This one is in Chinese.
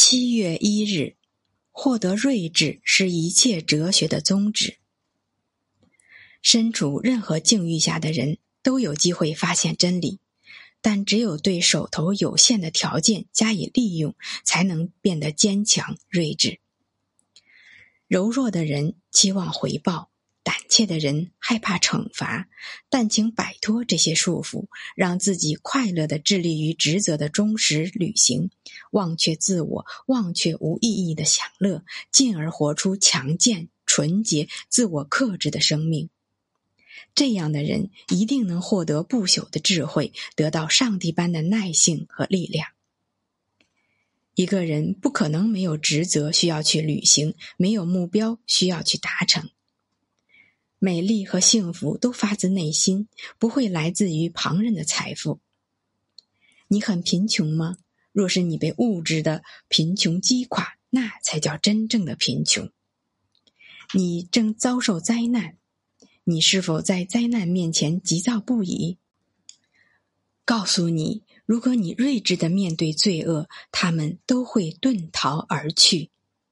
七月一日，获得睿智是一切哲学的宗旨。身处任何境遇下的人都有机会发现真理，但只有对手头有限的条件加以利用，才能变得坚强睿智。柔弱的人期望回报。胆怯的人害怕惩罚，但请摆脱这些束缚，让自己快乐的致力于职责的忠实履行，忘却自我，忘却无意义的享乐，进而活出强健、纯洁、自我克制的生命。这样的人一定能获得不朽的智慧，得到上帝般的耐性和力量。一个人不可能没有职责需要去履行，没有目标需要去达成。美丽和幸福都发自内心，不会来自于旁人的财富。你很贫穷吗？若是你被物质的贫穷击垮，那才叫真正的贫穷。你正遭受灾难，你是否在灾难面前急躁不已？告诉你，如果你睿智的面对罪恶，他们都会遁逃而去。